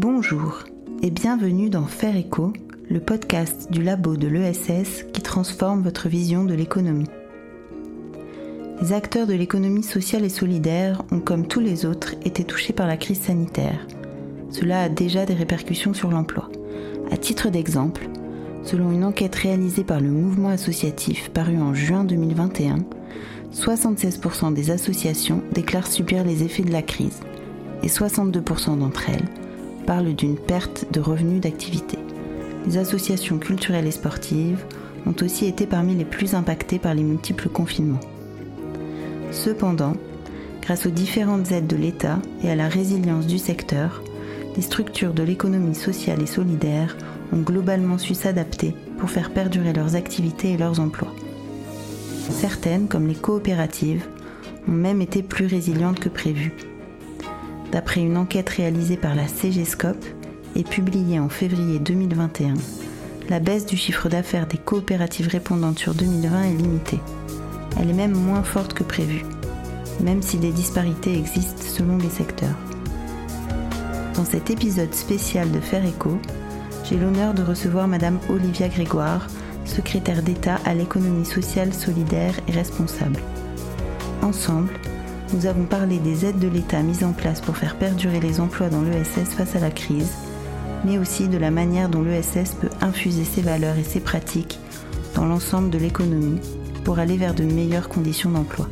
Bonjour et bienvenue dans Faire Écho, le podcast du labo de l'ESS qui transforme votre vision de l'économie. Les acteurs de l'économie sociale et solidaire ont, comme tous les autres, été touchés par la crise sanitaire. Cela a déjà des répercussions sur l'emploi. À titre d'exemple, selon une enquête réalisée par le mouvement associatif parue en juin 2021, 76% des associations déclarent subir les effets de la crise et 62% d'entre elles parlent d'une perte de revenus d'activité. Les associations culturelles et sportives ont aussi été parmi les plus impactées par les multiples confinements. Cependant, grâce aux différentes aides de l'État et à la résilience du secteur, les structures de l'économie sociale et solidaire ont globalement su s'adapter pour faire perdurer leurs activités et leurs emplois. Certaines, comme les coopératives, ont même été plus résilientes que prévu. D'après une enquête réalisée par la CGScope et publiée en février 2021, la baisse du chiffre d'affaires des coopératives répondantes sur 2020 est limitée. Elle est même moins forte que prévu, même si des disparités existent selon les secteurs. Dans cet épisode spécial de Faire Écho, j'ai l'honneur de recevoir Madame Olivia Grégoire, secrétaire d'État à l'économie sociale, solidaire et responsable. Ensemble, nous avons parlé des aides de l'État mises en place pour faire perdurer les emplois dans l'ESS face à la crise, mais aussi de la manière dont l'ESS peut infuser ses valeurs et ses pratiques dans l'ensemble de l'économie pour aller vers de meilleures conditions d'emploi.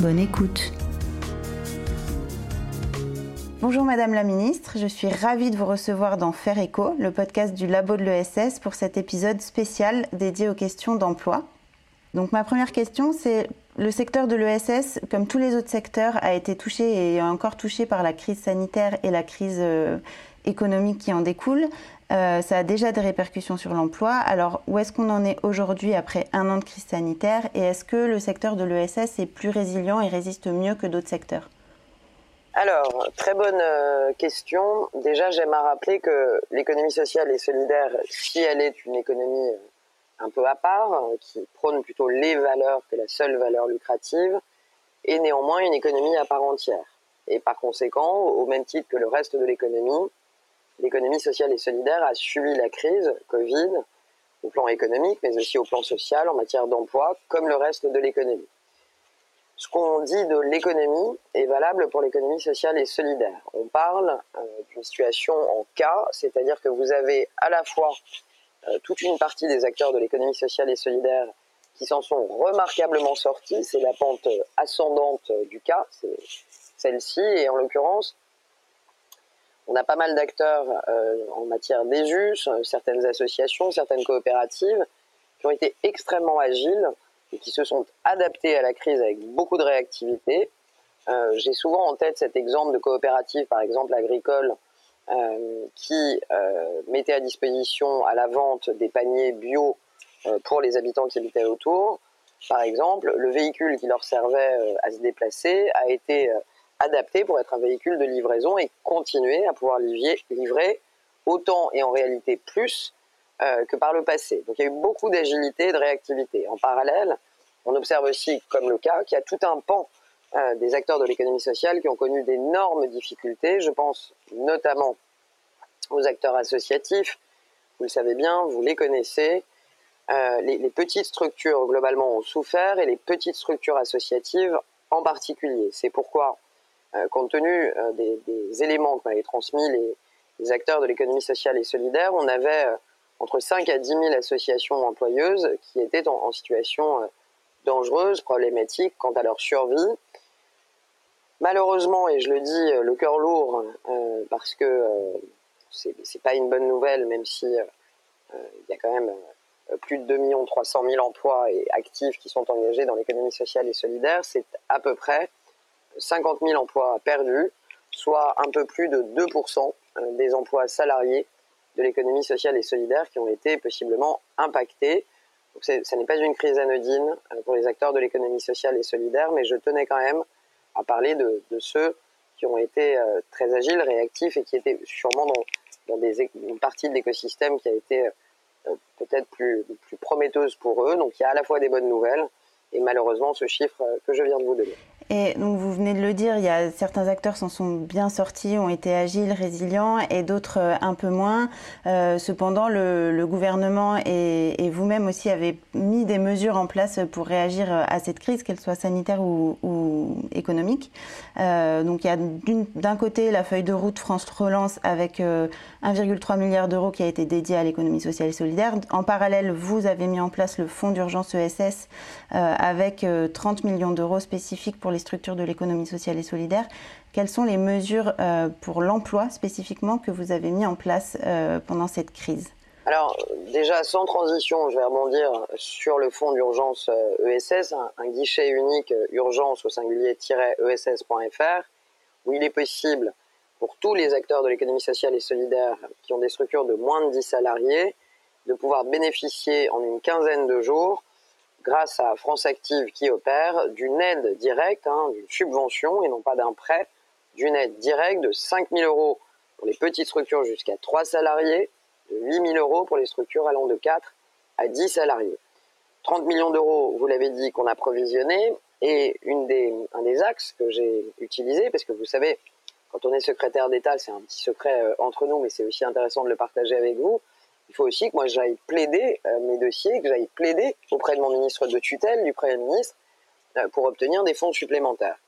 Bonne écoute Bonjour Madame la Ministre, je suis ravie de vous recevoir dans Faire Écho, le podcast du Labo de l'ESS pour cet épisode spécial dédié aux questions d'emploi. Donc ma première question, c'est le secteur de l'ESS, comme tous les autres secteurs, a été touché et est encore touché par la crise sanitaire et la crise euh, économique qui en découle. Euh, ça a déjà des répercussions sur l'emploi. Alors, où est-ce qu'on en est aujourd'hui après un an de crise sanitaire? Et est-ce que le secteur de l'ESS est plus résilient et résiste mieux que d'autres secteurs? Alors, très bonne euh, question. Déjà, j'aime à rappeler que l'économie sociale et solidaire, si elle est une économie un peu à part, qui prône plutôt les valeurs que la seule valeur lucrative, est néanmoins une économie à part entière. Et par conséquent, au même titre que le reste de l'économie, l'économie sociale et solidaire a subi la crise Covid au plan économique, mais aussi au plan social, en matière d'emploi, comme le reste de l'économie. Ce qu'on dit de l'économie est valable pour l'économie sociale et solidaire. On parle euh, d'une situation en cas, c'est-à-dire que vous avez à la fois euh, toute une partie des acteurs de l'économie sociale et solidaire qui s'en sont remarquablement sortis. C'est la pente ascendante du cas, c'est celle-ci. Et en l'occurrence, on a pas mal d'acteurs euh, en matière d'ESUS, certaines associations, certaines coopératives qui ont été extrêmement agiles et qui se sont adaptés à la crise avec beaucoup de réactivité. Euh, j'ai souvent en tête cet exemple de coopérative, par exemple agricole, euh, qui euh, mettait à disposition à la vente des paniers bio euh, pour les habitants qui habitaient autour. Par exemple, le véhicule qui leur servait à se déplacer a été adapté pour être un véhicule de livraison et continuer à pouvoir livrer autant et en réalité plus que par le passé. Donc il y a eu beaucoup d'agilité et de réactivité. En parallèle, on observe aussi, comme le cas, qu'il y a tout un pan euh, des acteurs de l'économie sociale qui ont connu d'énormes difficultés. Je pense notamment aux acteurs associatifs. Vous le savez bien, vous les connaissez. Euh, les, petites structures globalement ont souffert et les petites structures associatives en particulier. C'est pourquoi, euh, compte tenu des, éléments que m'avaient transmis les, acteurs de l'économie sociale et solidaire, on avait entre 5 à 10 000 associations employeuses qui étaient en situation dangereuse, problématique quant à leur survie Malheureusement, et je le dis euh, le cœur lourd, euh, parce que euh, c'est pas une bonne nouvelle, même si il y a quand même plus de 2 300 000 emplois et actifs qui sont engagés dans l'économie sociale et solidaire, c'est à peu près 50 000 emplois perdus, soit un peu plus de 2% des emplois salariés de l'économie sociale et solidaire qui ont été possiblement impactés. Ça n'est pas une crise anodine pour les acteurs de l'économie sociale et solidaire, mais je tenais quand même à parler de, ceux qui ont été euh, très agiles, réactifs et qui étaient sûrement dans, des, une partie de l'écosystème qui a été euh, peut-être plus, prometteuse pour eux. Donc il y a à la fois des bonnes nouvelles et malheureusement ce chiffre euh, que je viens de vous donner. Et donc vous venez de le dire, il y a certains acteurs s'en sont bien sortis, ont été agiles, résilients, et d'autres euh, un peu moins. Euh, cependant, le, gouvernement et, vous-même aussi avez mis des mesures en place pour réagir à cette crise, qu'elle soit sanitaire ou, économique. Euh, donc il y a d'un côté la feuille de route France Relance avec 1,3 milliard d'euros qui a été dédié à l'économie sociale et solidaire. En parallèle, vous avez mis en place le fonds d'urgence ESS avec 30 millions d'euros spécifiques pour les structures de l'économie sociale et solidaire. Quelles sont les mesures euh, pour l'emploi spécifiquement que vous avez mis en place euh, pendant cette crise? Alors déjà, sans transition, je vais rebondir sur le fonds d'urgence ESS, euh, e un, guichet unique urgence au singulier-ess.fr, où il est possible pour tous les acteurs de l'économie sociale et solidaire qui ont des structures de moins de 10 salariés de pouvoir bénéficier en une quinzaine de jours grâce à France Active qui opère, d'une aide directe, hein, d'une subvention et non pas d'un prêt, d'une aide directe de 5 000 euros pour les petites structures jusqu'à 3 salariés, de 8 000 euros pour les structures allant de 4 à 10 salariés. 30 millions d'euros, vous l'avez dit, qu'on a provisionné, et un des axes que j'ai utilisé, parce que vous savez, quand on est secrétaire d'État, c'est un petit secret euh, entre nous, mais c'est aussi intéressant de le partager avec vous, il faut aussi que moi j'aille plaider euh, mes dossiers, que j'aille plaider auprès de mon ministre de tutelle, du Premier ministre, euh, pour obtenir des fonds supplémentaires.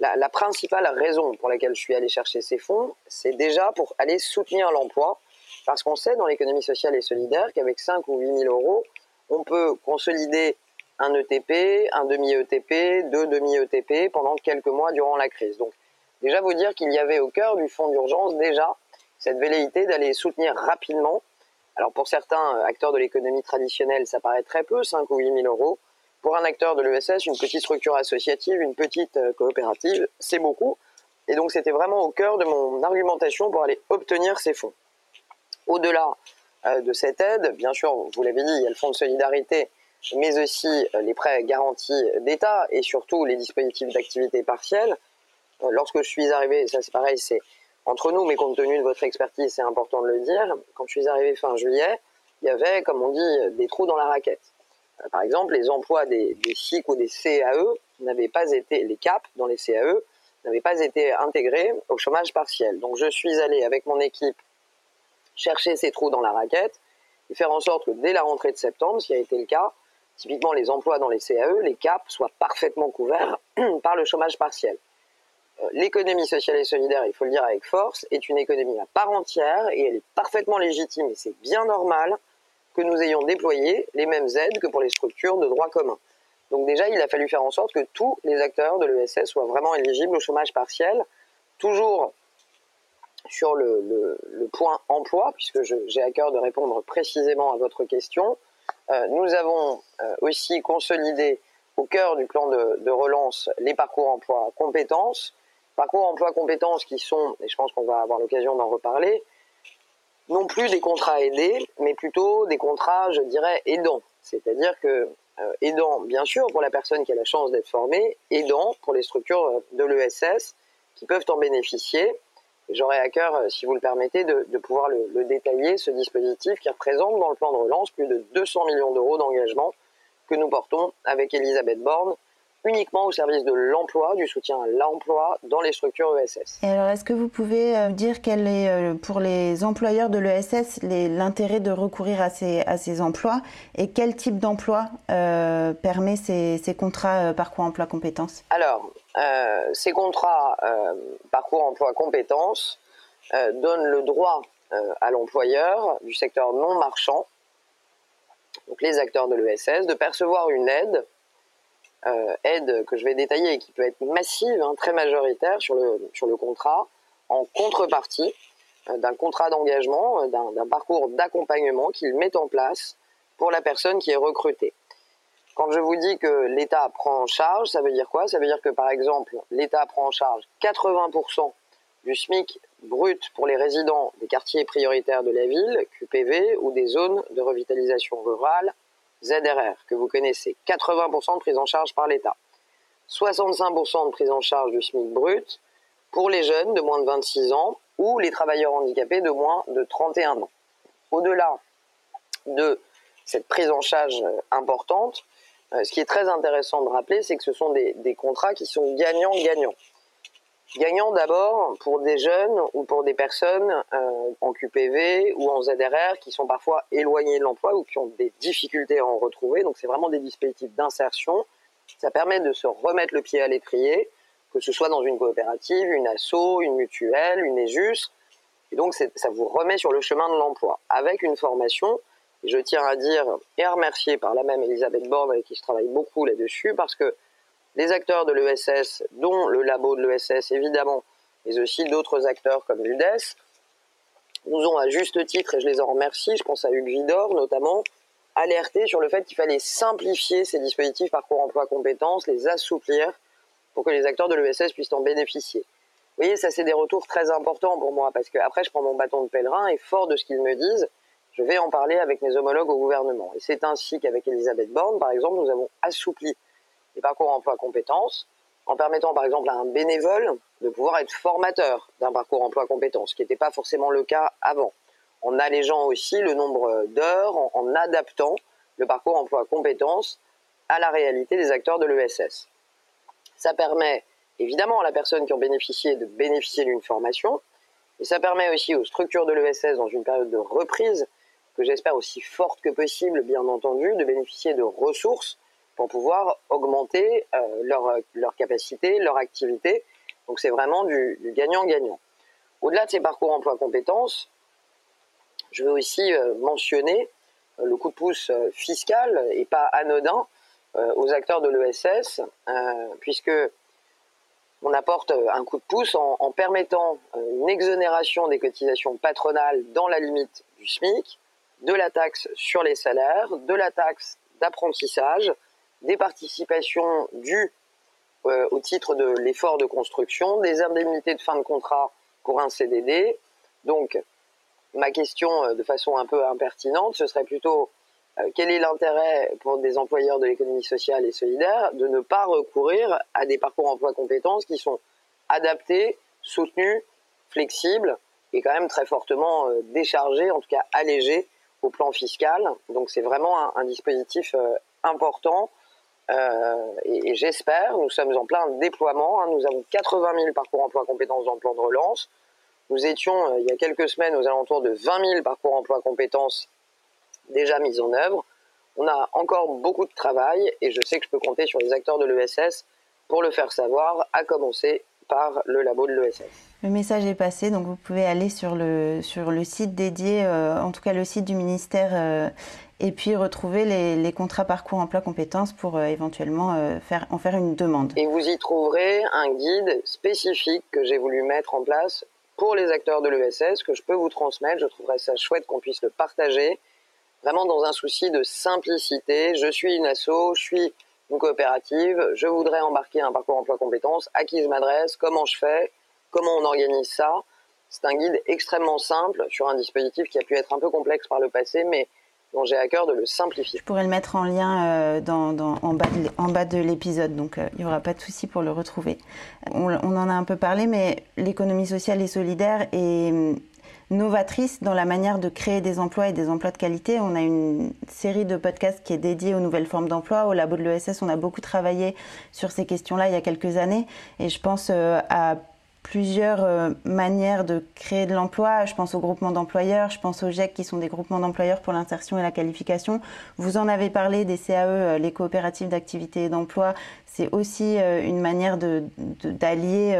La, principale raison pour laquelle je suis allé chercher ces fonds, c'est déjà pour aller soutenir l'emploi, parce qu'on sait dans l'économie sociale et solidaire qu'avec 5 ou 8 000 euros, on peut consolider un ETP, un demi-ETP, deux demi-ETP pendant quelques mois durant la crise. Donc déjà vous dire qu'il y avait au cœur du fonds d'urgence déjà cette velléité d'aller soutenir rapidement alors pour certains euh, acteurs de l'économie traditionnelle, ça paraît très peu, 5 ou 8 000 euros. Pour un acteur de l'ESS, une petite structure associative, une petite euh, coopérative, c'est beaucoup. Et donc c'était vraiment au cœur de mon argumentation pour aller obtenir ces fonds. Au-delà euh, de cette aide, bien sûr, vous l'avez dit, il y a le fonds de solidarité, mais aussi les prêts garantis d'État et surtout les dispositifs d'activité partielle. Lorsque je suis arrivé, ça c'est pareil, c'est entre nous, mais compte tenu de votre expertise, c'est important de le dire, quand je suis arrivé fin juillet, il y avait, comme on dit, des trous dans la raquette. Euh, par exemple, les emplois des, des ou des CAE n'avaient pas été, les CAP dans les CAE, n'avaient pas été intégrés au chômage partiel. Donc je suis allé avec mon équipe chercher ces trous dans la raquette et faire en sorte que dès la rentrée de septembre, ce qui a été le cas, typiquement les emplois dans les CAE, les CAP soient parfaitement couverts par le chômage partiel. L'économie sociale et solidaire, il faut le dire avec force, est une économie à part entière et elle est parfaitement légitime et c'est bien normal que nous ayons déployé les mêmes aides que pour les structures de droit commun. Donc déjà, il a fallu faire en sorte que tous les acteurs de l'ESS soient vraiment éligibles au chômage partiel, toujours sur le, point emploi, puisque j'ai à cœur de répondre précisément à votre question. Euh, nous avons euh, aussi consolidé au cœur du plan de relance les parcours emploi compétences, parcours emploi compétences qui sont, et je pense qu'on va avoir l'occasion d'en reparler, non plus des contrats aidés, mais plutôt des contrats, je dirais, aidants. C'est-à-dire que euh, aidant, bien sûr, pour la personne qui a la chance d'être formée, aidant pour les structures de l'ESS qui peuvent en bénéficier. J'aurais à cœur, euh, si vous le permettez, de, pouvoir le, le, détailler, ce dispositif qui représente dans le plan de relance plus de 200 millions d'euros d'engagement que nous portons avec Elisabeth Borne uniquement au service de l'emploi, du soutien à l'emploi dans les structures ESS. Et alors, est-ce que vous pouvez euh, dire quel est euh, pour les employeurs de l'ESS l'intérêt de recourir à ces, à ces emplois et quel type d'emploi euh, permet ces, ces contrats parcours emploi compétences? Alors, ces contrats parcours emploi compétences donnent le droit à l'employeur du secteur non marchand, donc les acteurs de l'ESS, de percevoir une aide aide que je vais détailler et qui peut être massive, hein, très majoritaire sur le, sur le contrat, en contrepartie euh, d'un contrat d'engagement, euh, d'un parcours d'accompagnement qu'il met en place pour la personne qui est recrutée. Quand je vous dis que l'État prend en charge, ça veut dire quoi? Ça veut dire que par exemple, l'État prend en charge 80% du SMIC brut pour les résidents des quartiers prioritaires de la ville, QPV, ou des zones de revitalisation rurale, ZRR, que vous connaissez, 80% de prise en charge par l'État, 65% de prise en charge du SMIC brut pour les jeunes de moins de 26 ans ou les travailleurs handicapés de moins de 31 ans. Au-delà de cette prise en charge importante, ce qui est très intéressant de rappeler, c'est que ce sont des, des contrats qui sont gagnants-gagnants. Gagnant d'abord pour des jeunes ou pour des personnes euh, en QPV ou en ZRR qui sont parfois éloignées de l'emploi ou qui ont des difficultés à en retrouver. Donc c'est vraiment des dispositifs d'insertion. Ça permet de se remettre le pied à l'étrier, que ce soit dans une coopérative, une asso, une mutuelle, une ESUS. Et donc ça vous remet sur le chemin de l'emploi avec une formation. Je tiens à dire et à remercier par la même Elisabeth Borne avec qui je travaille beaucoup là-dessus parce que les acteurs de l'ESS, dont le labo de l'ESS évidemment, mais aussi d'autres acteurs comme l'UDES, nous ont à juste titre, et je les en remercie, je pense à Hugues Vidor notamment, alerté sur le fait qu'il fallait simplifier ces dispositifs parcours emploi compétences, les assouplir pour que les acteurs de l'ESS puissent en bénéficier. Vous voyez, ça c'est des retours très importants pour moi parce que après je prends mon bâton de pèlerin et fort de ce qu'ils me disent, je vais en parler avec mes homologues au gouvernement. Et c'est ainsi qu'avec Elisabeth Borne, par exemple, nous avons assoupli parcours emploi compétences, en permettant par exemple à un bénévole de pouvoir être formateur d'un parcours emploi compétences, ce qui n'était pas forcément le cas avant, en allégeant aussi le nombre d'heures, en, adaptant le parcours emploi compétences à la réalité des acteurs de l'ESS. Ça permet évidemment à la personne qui en bénéficié de bénéficier d'une formation, et ça permet aussi aux structures de l'ESS dans une période de reprise, que j'espère aussi forte que possible, bien entendu, de bénéficier de ressources pour pouvoir augmenter euh, leur, capacité, leur activité. Donc c'est vraiment du gagnant-gagnant. Au-delà de ces parcours emploi-compétences, je veux aussi euh, mentionner euh, le coup de pouce fiscal et pas anodin aux acteurs de l'ESS, puisque on apporte un coup de pouce en, permettant une exonération des cotisations patronales dans la limite du SMIC, de la taxe sur les salaires, de la taxe d'apprentissage, des participations dues euh, au titre de l'effort de construction, des indemnités de fin de contrat pour un CDD. Donc, ma question euh, de façon un peu impertinente, ce serait plutôt euh, quel est l'intérêt pour des employeurs de l'économie sociale et solidaire de ne pas recourir à des parcours emploi compétences qui sont adaptés, soutenus, flexibles et quand même très fortement déchargés, en tout cas allégés au plan fiscal. Donc c'est vraiment un, un dispositif important euh, et, j'espère, nous sommes en plein déploiement. Hein. nous avons 80 000 parcours emploi compétences dans le plan de relance. Nous étions, euh, il y a quelques semaines, aux alentours de 20 000 parcours emploi compétences déjà mis en œuvre. On a encore beaucoup de travail et je sais que je peux compter sur les acteurs de l'ESS pour le faire savoir, à commencer par le labo de l'ESS. Le message est passé, donc vous pouvez aller sur le, sur le site dédié, euh, en tout cas le site du ministère et puis retrouver les, contrats parcours emploi compétences pour euh, éventuellement euh, en faire une demande. Et vous y trouverez un guide spécifique que j'ai voulu mettre en place pour les acteurs de l'ESS que je peux vous transmettre. Je trouverais ça chouette qu'on puisse le partager, vraiment dans un souci de simplicité. Je suis une asso, je suis une coopérative, je voudrais embarquer un parcours emploi compétences, à qui je m'adresse, comment je fais, comment on organise ça? C'est un guide extrêmement simple sur un dispositif qui a pu être un peu complexe par le passé, mais dont j'ai à cœur de le simplifier. Je pourrais le mettre en lien euh, dans, en bas de, l'épisode, donc euh, il n'y aura pas de souci pour le retrouver. On, en a un peu parlé, mais l'économie sociale et solidaire est hum, novatrice dans la manière de créer des emplois et des emplois de qualité. On a une série de podcasts qui est dédiée aux nouvelles formes d'emploi. Au labo de l'ESS, on a beaucoup travaillé sur ces questions-là il y a quelques années, et je pense euh, à plusieurs euh, manières de créer de l'emploi. Je pense au groupement d'employeurs, je pense aux GEC qui sont des groupements d'employeurs pour l'insertion et la qualification. Vous en avez parlé des CAE, euh, les coopératives d'activité et d'emploi. C'est aussi euh, une manière d'allier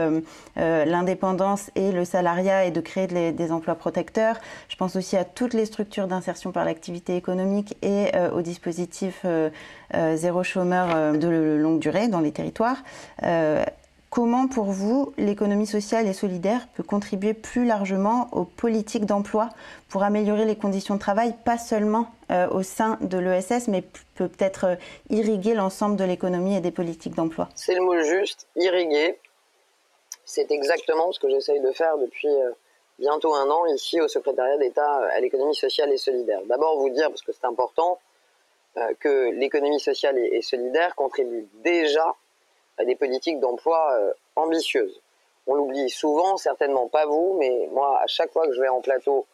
l'indépendance et le salariat et de créer des emplois protecteurs. Je pense aussi à toutes les structures d'insertion par l'activité économique et au dispositif zéro chômeur de longue durée dans les territoires. Comment, pour vous, l'économie sociale et solidaire peut contribuer plus largement aux politiques d'emploi pour améliorer les conditions de travail, pas seulement euh, au sein de l'ESS, mais peut peut-être euh, irriguer l'ensemble de l'économie et des politiques d'emploi? C'est le mot juste, irriguer. C'est exactement ce que j'essaye de faire depuis euh, bientôt un an ici au secrétariat d'État à l'économie sociale et solidaire. D'abord vous dire, parce que c'est important, que l'économie sociale et solidaire contribue déjà des politiques d'emploi euh, ambitieuses. On l'oublie souvent, certainement pas vous, mais moi, à chaque fois que je vais en plateau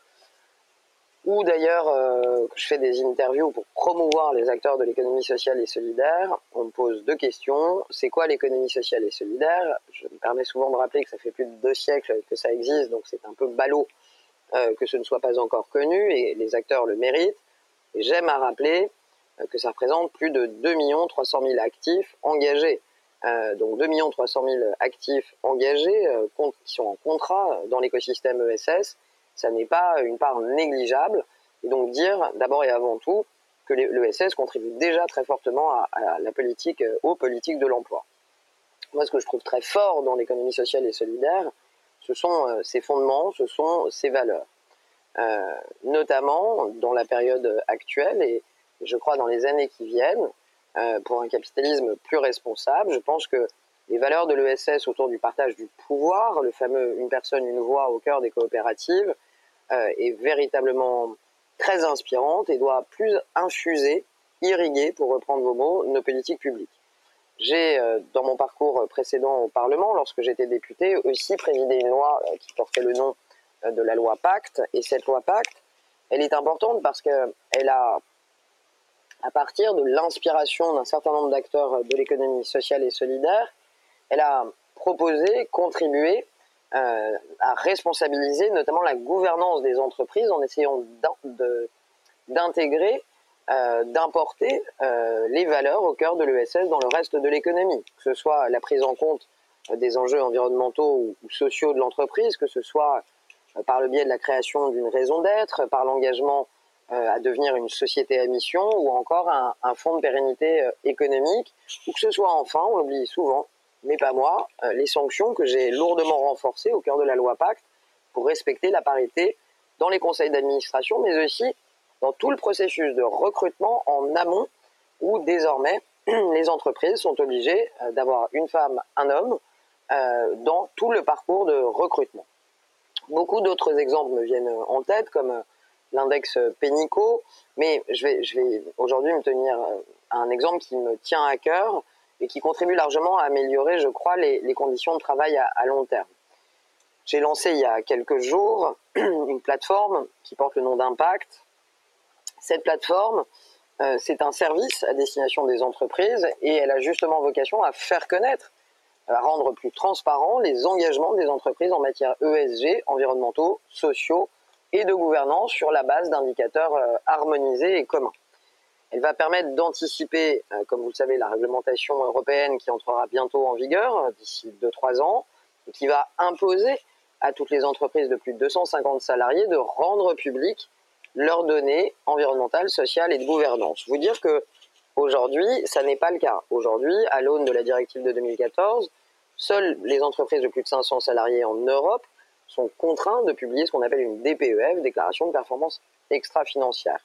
ou d'ailleurs euh, je fais des interviews pour promouvoir les acteurs de l'économie sociale et solidaire, on me pose deux questions. C'est quoi l'économie sociale et solidaire? Je me permets souvent de rappeler que ça fait plus de deux siècles que ça existe, donc c'est un peu ballot euh, que ce ne soit pas encore connu, et les acteurs le méritent. Et j'aime à rappeler euh, que ça représente plus de 2 300 000 actifs engagés. Euh, donc 2 300 000 actifs engagés euh, qui sont en contrat dans l'écosystème ESS ça n'est pas une part négligeable. Et donc dire d'abord et avant tout que l'ESS contribue déjà très fortement à, la politique, euh, aux politiques de l'emploi. Moi, ce que je trouve très fort dans l'économie sociale et solidaire, ce sont euh, ses fondements, ce sont ses valeurs. Euh, notamment dans la période actuelle et je crois dans les années qui viennent, pour un capitalisme plus responsable, je pense que les valeurs de l'ESS autour du partage du pouvoir, le fameux une personne, une voix au cœur des coopératives, euh, est véritablement très inspirante et doit plus infuser, irriguer, pour reprendre vos mots, nos politiques publiques. J'ai, euh, dans mon parcours précédent au Parlement, lorsque j'étais député, aussi présidé une loi euh, qui portait le nom de la loi Pacte. Et cette loi Pacte, elle est importante parce qu'elle a, à partir de l'inspiration d'un certain nombre d'acteurs de l'économie sociale et solidaire, elle a proposé, contribué euh, à responsabiliser notamment la gouvernance des entreprises en essayant d'intégrer, euh, d'importer euh, les valeurs au cœur de l'ESS dans le reste de l'économie, que ce soit la prise en compte des enjeux environnementaux ou, sociaux de l'entreprise, que ce soit par le biais de la création d'une raison d'être, par l'engagement à devenir une société à mission ou encore un, fonds de pérennité économique, ou que ce soit enfin, on l'oublie souvent, mais pas moi, euh, les sanctions que j'ai lourdement renforcées au cœur de la loi Pacte pour respecter la parité dans les conseils d'administration, mais aussi dans tout le processus de recrutement en amont, où désormais les entreprises sont obligées euh, d'avoir une femme, un homme euh, dans tout le parcours de recrutement. Beaucoup d'autres exemples me viennent en tête, comme l'index Pénico, mais je vais, aujourd'hui me tenir à un exemple qui me tient à cœur, et qui contribue largement à améliorer, je crois, les, conditions de travail à, long terme. J'ai lancé il y a quelques jours une plateforme qui porte le nom d'Impact. Cette plateforme, euh, c'est un service à destination des entreprises et elle a justement vocation à faire connaître, à rendre plus transparents les engagements des entreprises en matière ESG, environnementaux, sociaux et de gouvernance sur la base d'indicateurs euh, harmonisés et communs. Elle va permettre d'anticiper, euh, comme vous le savez, la réglementation européenne qui entrera bientôt en vigueur euh, d'ici 2-3 ans qui va imposer à toutes les entreprises de plus de 250 salariés de rendre public leurs données environnementales, sociales et de gouvernance. Vous dire que aujourd'hui, ça n'est pas le cas. Aujourd'hui, à l'aune de la directive de 2014, seules les entreprises de plus de 500 salariés en Europe sont contraintes de publier ce qu'on appelle une DPEF, déclaration de performance extra-financière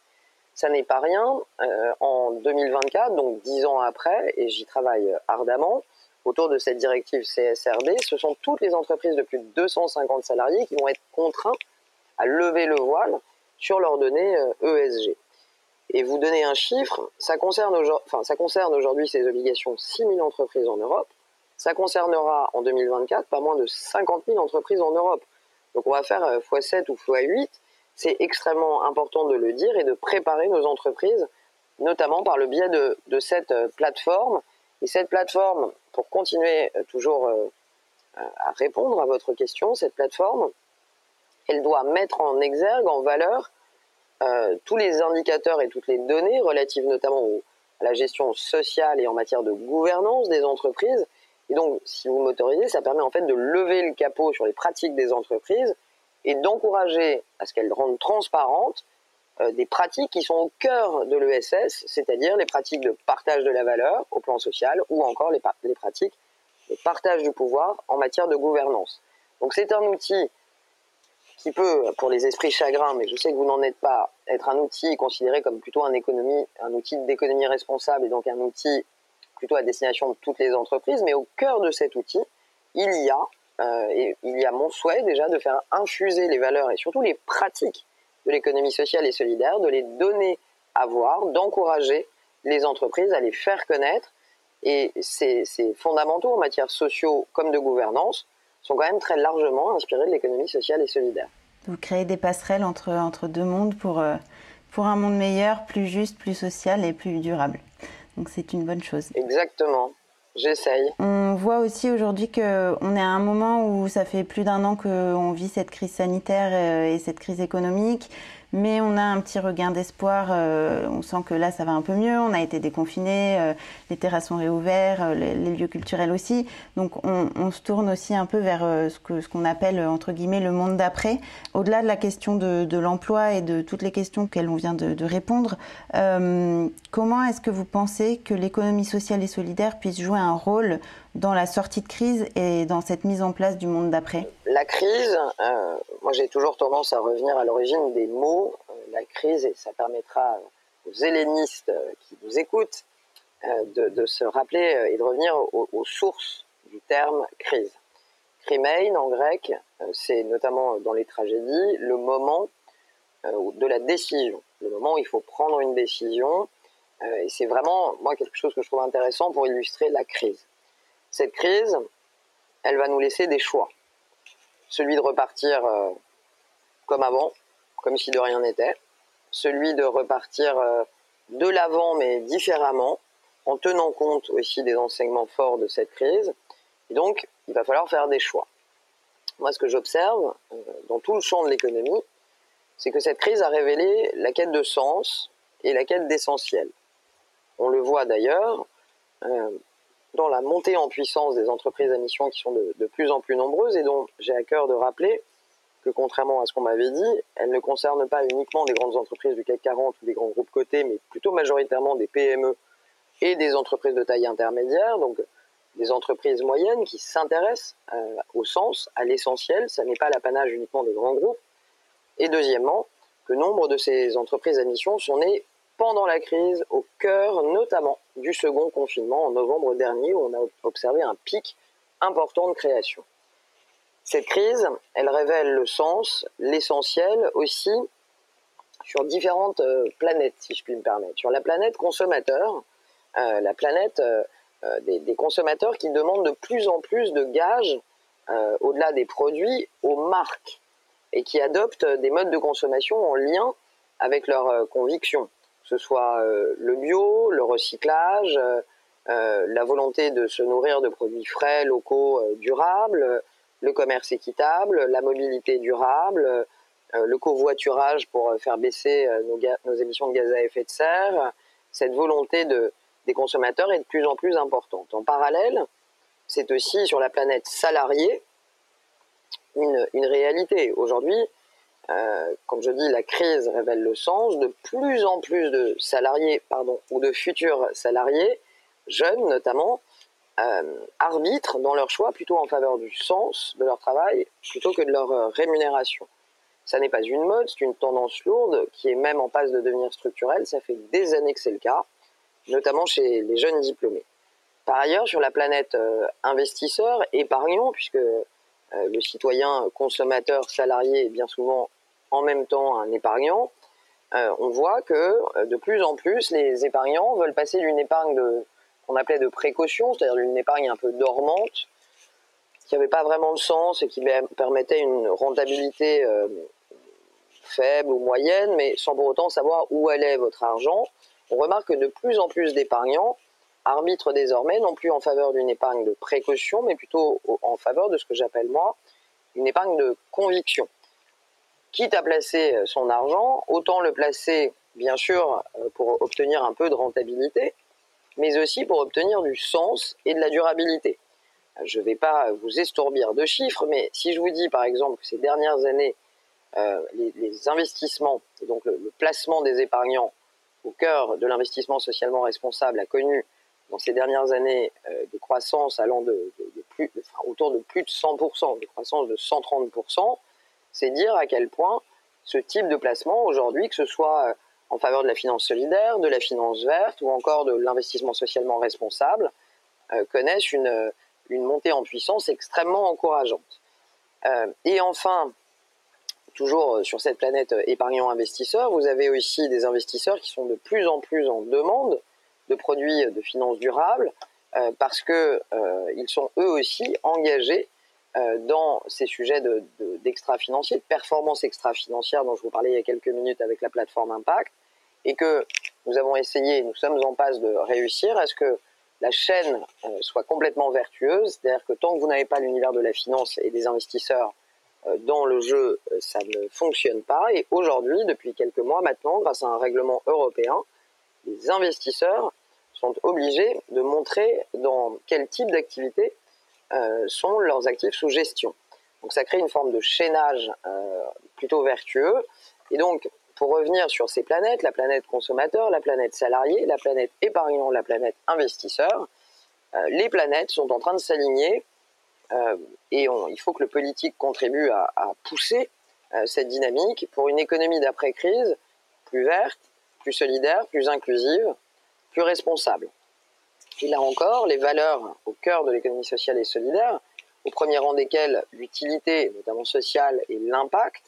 ça n'est pas rien. Euh, en 2024, donc dix ans après, et j'y travaille ardemment, autour de cette directive CSRD, ce sont toutes les entreprises de plus de 250 salariés qui vont être contraints à lever le voile sur leurs données ESG. Euh, e et vous donnez un chiffre, ça concerne aujourd'hui ces obligations 6 000 entreprises en Europe, ça concernera en 2024 pas moins de 50 000 entreprises en Europe. Donc on va faire x7 euh, ou x8, c'est extrêmement important de le dire et de préparer nos entreprises, notamment par le biais de, cette euh, plateforme. Et cette plateforme, pour continuer euh, toujours à répondre à votre question, cette plateforme, elle doit mettre en exergue, en valeur, tous les indicateurs et toutes les données relatives notamment à la gestion sociale et en matière de gouvernance des entreprises. Et donc, si vous m'autorisez, ça permet en fait de lever le capot sur les pratiques des entreprises et d'encourager à ce qu'elles rendent transparentes euh, des pratiques qui sont au cœur de l'ESS, c'est-à-dire les pratiques de partage de la valeur au plan social ou encore les, pratiques de partage du pouvoir en matière de gouvernance. Donc c'est un outil qui peut, pour les esprits chagrins, mais je sais que vous n'en êtes pas, être un outil considéré comme plutôt un outil d'économie responsable et donc un outil plutôt à destination de toutes les entreprises, mais au cœur de cet outil, il y a euh, et il y a mon souhait déjà de faire infuser les valeurs et surtout les pratiques de l'économie sociale et solidaire, de les donner à voir, d'encourager les entreprises à les faire connaître. Et ces, fondamentaux en matière sociaux comme de gouvernance sont quand même très largement inspirés de l'économie sociale et solidaire. vous créez des passerelles entre, entre deux mondes pour, pour un monde meilleur, plus juste, plus social et plus durable. Donc c'est une bonne chose. Exactement. J'essaye. On voit aussi aujourd'hui qu'on est à un moment où ça fait plus d'un an qu'on vit cette crise sanitaire et cette crise économique mais on a un petit regain d'espoir. Euh, on sent que là, ça va un peu mieux. On a été déconfinés, euh, les terrasses sont réouvertes, euh, les, lieux culturels aussi. Donc, on, se tourne aussi un peu vers ce que ce qu'on appelle entre guillemets le monde d'après. Au-delà de la question de, l'emploi et de toutes les questions qu'elle vient de, de répondre, comment est-ce que vous pensez que l'économie sociale et solidaire puisse jouer un rôle dans la sortie de crise et dans cette mise en place du monde d'après La crise, euh, moi j'ai toujours tendance à revenir à l'origine des mots. Euh, la crise, et ça permettra aux hellénistes euh, qui nous écoutent de, se rappeler et de revenir aux, sources du terme crise. Crimein en grec, c'est notamment dans les tragédies le moment de la décision, le moment où il faut prendre une décision. et c'est vraiment, moi, quelque chose que je trouve intéressant pour illustrer la crise. Cette crise, elle va nous laisser des choix. Celui de repartir euh, comme avant, comme si de rien n'était. Celui de repartir euh, de l'avant, mais différemment, en tenant compte aussi des enseignements forts de cette crise. Et donc, il va falloir faire des choix. Moi, ce que j'observe euh, dans tout le champ de l'économie, c'est que cette crise a révélé la quête de sens et la quête d'essentiel. On le voit d'ailleurs, dans la montée en puissance des entreprises à mission qui sont de, plus en plus nombreuses et dont j'ai à cœur de rappeler que contrairement à ce qu'on m'avait dit, elles ne concernent pas uniquement des grandes entreprises du CAC 40 ou des grands groupes cotés, mais plutôt majoritairement des PME et des entreprises de taille intermédiaire, donc des entreprises moyennes qui s'intéressent euh, au sens, à l'essentiel, ça n'est pas l'apanage uniquement des grands groupes. Et deuxièmement, que nombre de ces entreprises à mission sont nées pendant la crise, au cœur notamment du second confinement en novembre dernier, où on a observé un pic important de création. Cette crise, elle révèle le sens, l'essentiel aussi sur différentes euh, planètes, si je puis me permettre. Sur la planète consommateur, euh, la planète euh, des, consommateurs qui demandent de plus en plus de gages, au-delà des produits, aux marques, et qui adoptent des modes de consommation en lien avec leurs convictions ce soit euh, le bio, le recyclage, euh, euh, la volonté de se nourrir de produits frais, locaux, durables, le commerce équitable, la mobilité durable, le covoiturage pour faire baisser nos, émissions de gaz à effet de serre, cette volonté des consommateurs est de plus en plus importante. En parallèle, c'est aussi sur la planète salariée une, une réalité. Aujourd'hui, euh, comme je dis, la crise révèle le sens. De plus en plus de salariés, pardon, ou de futurs salariés, jeunes notamment, euh, arbitrent dans leur choix plutôt en faveur du sens de leur travail plutôt que de leur euh, rémunération. Ça n'est pas une mode, c'est une tendance lourde qui est même en passe de devenir structurelle. Ça fait des années que c'est le cas, notamment chez les jeunes diplômés. Par ailleurs, sur la planète investisseur, épargnant, puisque le citoyen consommateur salarié est bien souvent en même temps un épargnant, euh, on voit que euh, de plus en plus les épargnants veulent passer d'une épargne qu'on appelait de précaution, c'est-à-dire d'une épargne un peu dormante, qui n'avait pas vraiment de sens et qui permettait une rentabilité euh, faible ou moyenne, mais sans pour autant savoir où allait votre argent. On remarque que de plus en plus d'épargnants arbitrent désormais non plus en faveur d'une épargne de précaution, mais plutôt en faveur de ce que j'appelle moi une épargne de conviction quitte à placer euh, son argent, autant le placer, bien sûr, euh, pour obtenir un peu de rentabilité, mais aussi pour obtenir du sens et de la durabilité. Je ne vais pas vous estourbir de chiffres, mais si je vous dis par exemple que ces dernières années, euh, les, investissements, donc le, placement des épargnants au cœur de l'investissement socialement responsable a connu dans ces dernières années des croissances allant de, plus, autour de plus de 100%, des croissances de 130%, c'est dire à quel point ce type de placement aujourd'hui, que ce soit euh, en faveur de la finance solidaire, de la finance verte ou encore de l'investissement socialement responsable, euh, connaissent une, une, montée en puissance extrêmement encourageante. Euh, et enfin, toujours sur cette planète épargnant-investisseur, vous avez aussi des investisseurs qui sont de plus en plus en demande de produits de finance durable parce qu'ils sont eux aussi engagés dans ces sujets d'extra-financiers, de, de performance extra-financière dont je vous parlais il y a quelques minutes avec la plateforme Impact, et que nous avons essayé, nous sommes en passe de réussir à ce que la chaîne euh, soit complètement vertueuse, c'est-à-dire que tant que vous n'avez pas l'univers de la finance et des investisseurs euh, dans le jeu, euh, ça ne fonctionne pas. Et aujourd'hui, depuis quelques mois maintenant, grâce à un règlement européen, les investisseurs sont obligés de montrer dans quel type d'activité sont leurs actifs sous gestion. Donc ça crée une forme de chaînage plutôt vertueux. Et donc pour revenir sur ces planètes, la planète consommateur, la planète salarié, la planète épargnant, la planète investisseur, euh, les planètes sont en train de s'aligner euh, et il faut que le politique contribue à, pousser euh, cette dynamique pour une économie d'après-crise plus verte, plus solidaire, plus inclusive, plus responsable. Et là encore, les valeurs au cœur de l'économie sociale et solidaire, au premier rang desquelles l'utilité, notamment sociale, et l'impact,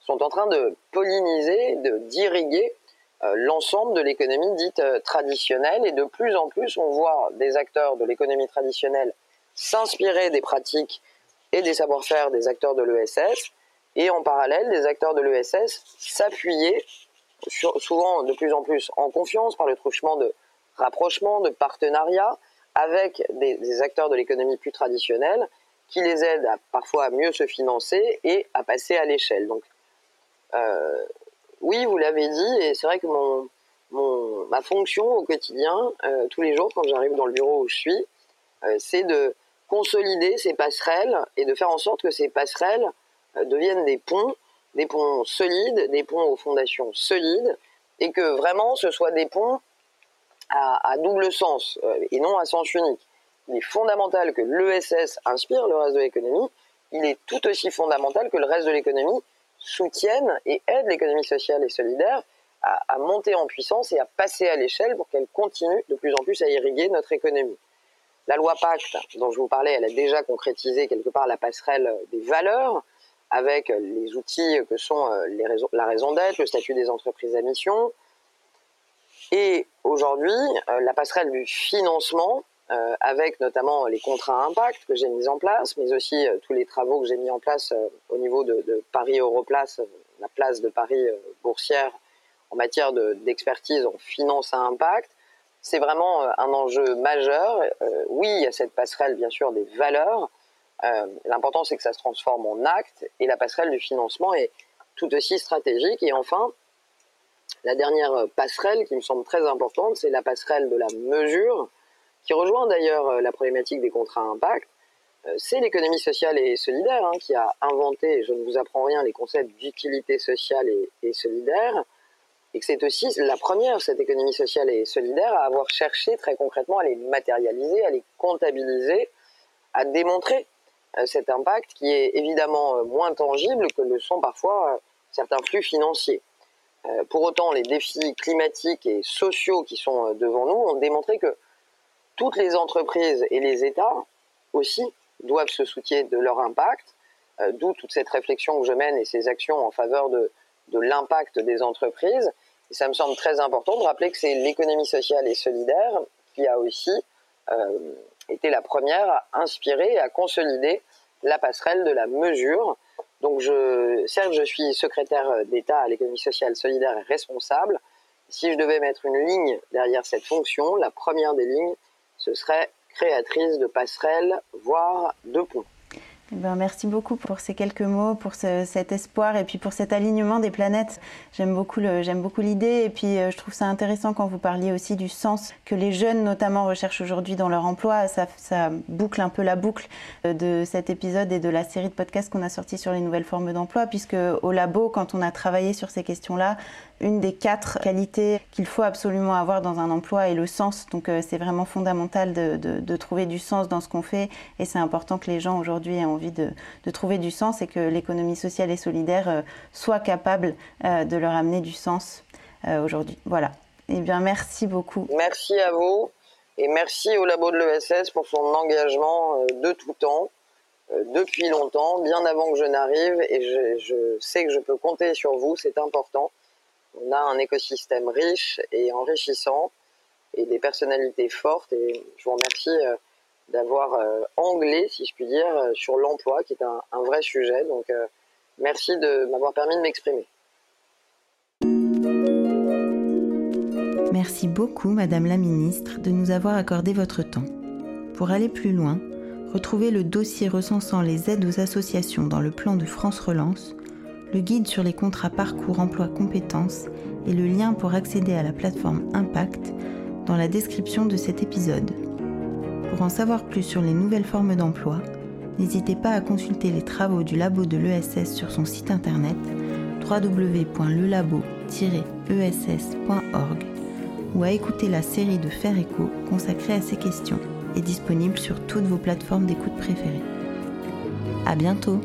sont en train de polliniser, de d'irriguer euh, l'ensemble de l'économie dite euh, traditionnelle. Et de plus en plus on voit des acteurs de l'économie traditionnelle s'inspirer des pratiques et des savoir-faire des acteurs de l'ESS et en parallèle des acteurs de l'ESS s'appuyer souvent de plus en plus en confiance par le truchement de rapprochement, de partenariat avec des, acteurs de l'économie plus traditionnelle qui les aident à, parfois à mieux se financer et à passer à l'échelle. Donc euh, oui, vous l'avez dit, et c'est vrai que mon, ma fonction au quotidien, euh, tous les jours quand j'arrive dans le bureau où je suis, euh, c'est de consolider ces passerelles et de faire en sorte que ces passerelles deviennent des ponts, des ponts solides, des ponts aux fondations solides, et que vraiment ce soit des ponts à, double sens et non à sens unique. Il est fondamental que l'ESS inspire le reste de l'économie, il est tout aussi fondamental que le reste de l'économie soutiennent et aident l'économie sociale et solidaire à, monter en puissance et à passer à l'échelle pour qu'elle continue de plus en plus à irriguer notre économie. La loi Pacte, dont je vous parlais, elle a déjà concrétisé quelque part la passerelle des valeurs avec les outils que sont euh, la raison d'être, le statut des entreprises à mission. Et aujourd'hui, euh, la passerelle du financement, euh, avec notamment les contrats à impact que j'ai mis en place, mais aussi euh, tous les travaux que j'ai mis en place au niveau de, Paris Europlace, la place de Paris boursière en matière d'expertise en finance à impact. C'est vraiment un enjeu majeur. oui, il y a cette passerelle, bien sûr, des valeurs. L'important, c'est que ça se transforme en acte. Et la passerelle du financement est tout aussi stratégique. Et enfin, la dernière passerelle qui me semble très importante, c'est la passerelle de la mesure qui rejoint d'ailleurs euh, la problématique des contrats à impact, euh, c'est l'économie sociale et solidaire hein, qui a inventé, je ne vous apprends rien, les concepts d'utilité sociale et, solidaire, et que c'est aussi la première, cette économie sociale et solidaire, à avoir cherché très concrètement à les matérialiser, à les comptabiliser, à démontrer euh, cet impact qui est évidemment moins tangible que le sont parfois certains flux financiers. Pour autant, les défis climatiques et sociaux qui sont devant nous ont démontré que toutes les entreprises et les États aussi doivent se soucier de leur impact, euh, d'où toute cette réflexion que je mène et ces actions en faveur de, de l'impact des entreprises. Et ça me semble très important de rappeler que c'est l'économie sociale et solidaire qui a aussi euh, été la première à inspirer et à consolider la passerelle de la mesure. Donc, je, certes, je suis secrétaire d'État à l'économie sociale solidaire et responsable. Si je devais mettre une ligne derrière cette fonction, la première des lignes, ce serait créatrice de passerelles, voire de ponts. Eh ben, merci beaucoup pour ces quelques mots, pour cet espoir et puis pour cet alignement des planètes. J'aime beaucoup, l'idée et puis euh, je trouve ça intéressant quand vous parliez aussi du sens que les jeunes notamment recherchent aujourd'hui dans leur emploi. Ça, ça, boucle un peu la boucle euh, de cet épisode et de la série de podcasts qu'on a sorti sur les nouvelles formes d'emploi, puisque au labo, quand on a travaillé sur ces questions-là, une des quatre qualités qu'il faut absolument avoir dans un emploi est le sens. Donc euh, c'est vraiment fondamental de, trouver du sens dans ce qu'on fait et c'est important que les gens aujourd'hui aient envie de, trouver du sens et que l'économie sociale et solidaire euh, soit capable euh, de leur amener du sens aujourd'hui. Voilà. Eh bien, merci beaucoup. Merci à vous et merci au labo de l'ESS pour son engagement de tout temps depuis longtemps, bien avant que je n'arrive, et je, sais que je peux compter sur vous, c'est important. On a un écosystème riche et enrichissant et des personnalités fortes. Et je vous remercie euh, d'avoir anglais, si je puis dire, sur l'emploi, qui est un, un, vrai sujet. Donc, merci de m'avoir permis de m'exprimer. Merci beaucoup, Madame la Ministre, de nous avoir accordé votre temps. Pour aller plus loin, retrouvez le dossier recensant les aides aux associations dans le plan de France Relance, le guide sur les contrats parcours emploi compétences et le lien pour accéder à la plateforme Impact dans la description de cet épisode. Pour en savoir plus sur les nouvelles formes d'emploi, n'hésitez pas à consulter les travaux du labo de l'ESS sur son site internet www.lelabo-ess.org ou à écouter la série de Faire Écho consacrée à ces questions et disponible sur toutes vos plateformes d'écoute préférées. À bientôt!